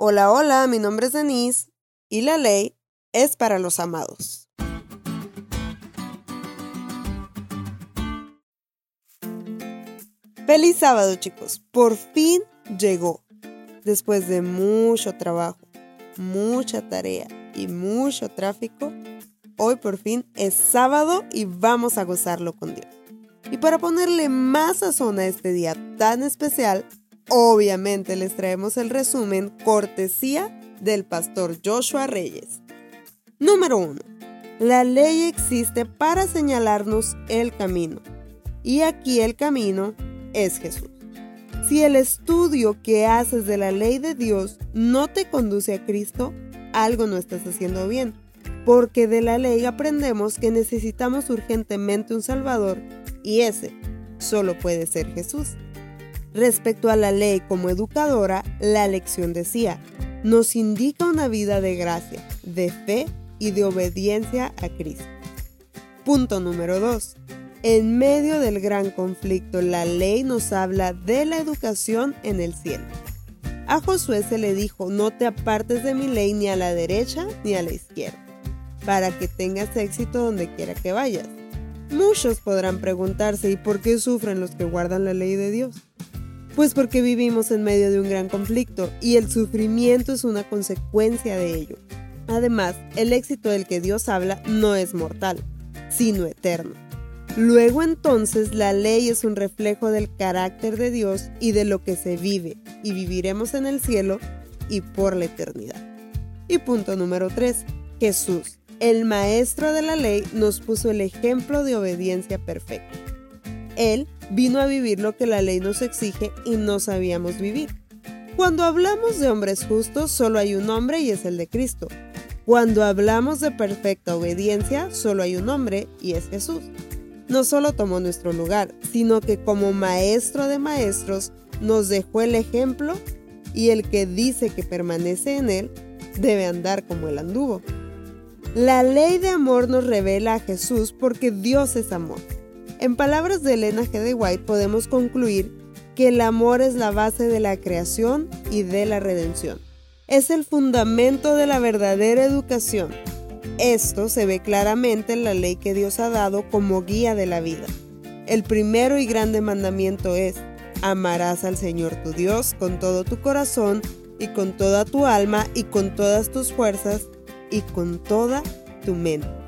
Hola, hola, mi nombre es Denise y la ley es para los amados. Feliz sábado chicos, por fin llegó. Después de mucho trabajo, mucha tarea y mucho tráfico, hoy por fin es sábado y vamos a gozarlo con Dios. Y para ponerle más sazón a este día tan especial, Obviamente les traemos el resumen cortesía del pastor Joshua Reyes. Número 1. La ley existe para señalarnos el camino. Y aquí el camino es Jesús. Si el estudio que haces de la ley de Dios no te conduce a Cristo, algo no estás haciendo bien, porque de la ley aprendemos que necesitamos urgentemente un Salvador y ese solo puede ser Jesús. Respecto a la ley como educadora, la lección decía, nos indica una vida de gracia, de fe y de obediencia a Cristo. Punto número 2. En medio del gran conflicto, la ley nos habla de la educación en el cielo. A Josué se le dijo, no te apartes de mi ley ni a la derecha ni a la izquierda, para que tengas éxito donde quiera que vayas. Muchos podrán preguntarse, ¿y por qué sufren los que guardan la ley de Dios? Pues porque vivimos en medio de un gran conflicto y el sufrimiento es una consecuencia de ello. Además, el éxito del que Dios habla no es mortal, sino eterno. Luego entonces la ley es un reflejo del carácter de Dios y de lo que se vive, y viviremos en el cielo y por la eternidad. Y punto número 3. Jesús, el maestro de la ley, nos puso el ejemplo de obediencia perfecta. Él vino a vivir lo que la ley nos exige y no sabíamos vivir. Cuando hablamos de hombres justos, solo hay un hombre y es el de Cristo. Cuando hablamos de perfecta obediencia, solo hay un hombre y es Jesús. No solo tomó nuestro lugar, sino que como maestro de maestros nos dejó el ejemplo y el que dice que permanece en él debe andar como él anduvo. La ley de amor nos revela a Jesús porque Dios es amor. En palabras de Elena G. de White podemos concluir que el amor es la base de la creación y de la redención. Es el fundamento de la verdadera educación. Esto se ve claramente en la ley que Dios ha dado como guía de la vida. El primero y grande mandamiento es, amarás al Señor tu Dios con todo tu corazón y con toda tu alma y con todas tus fuerzas y con toda tu mente.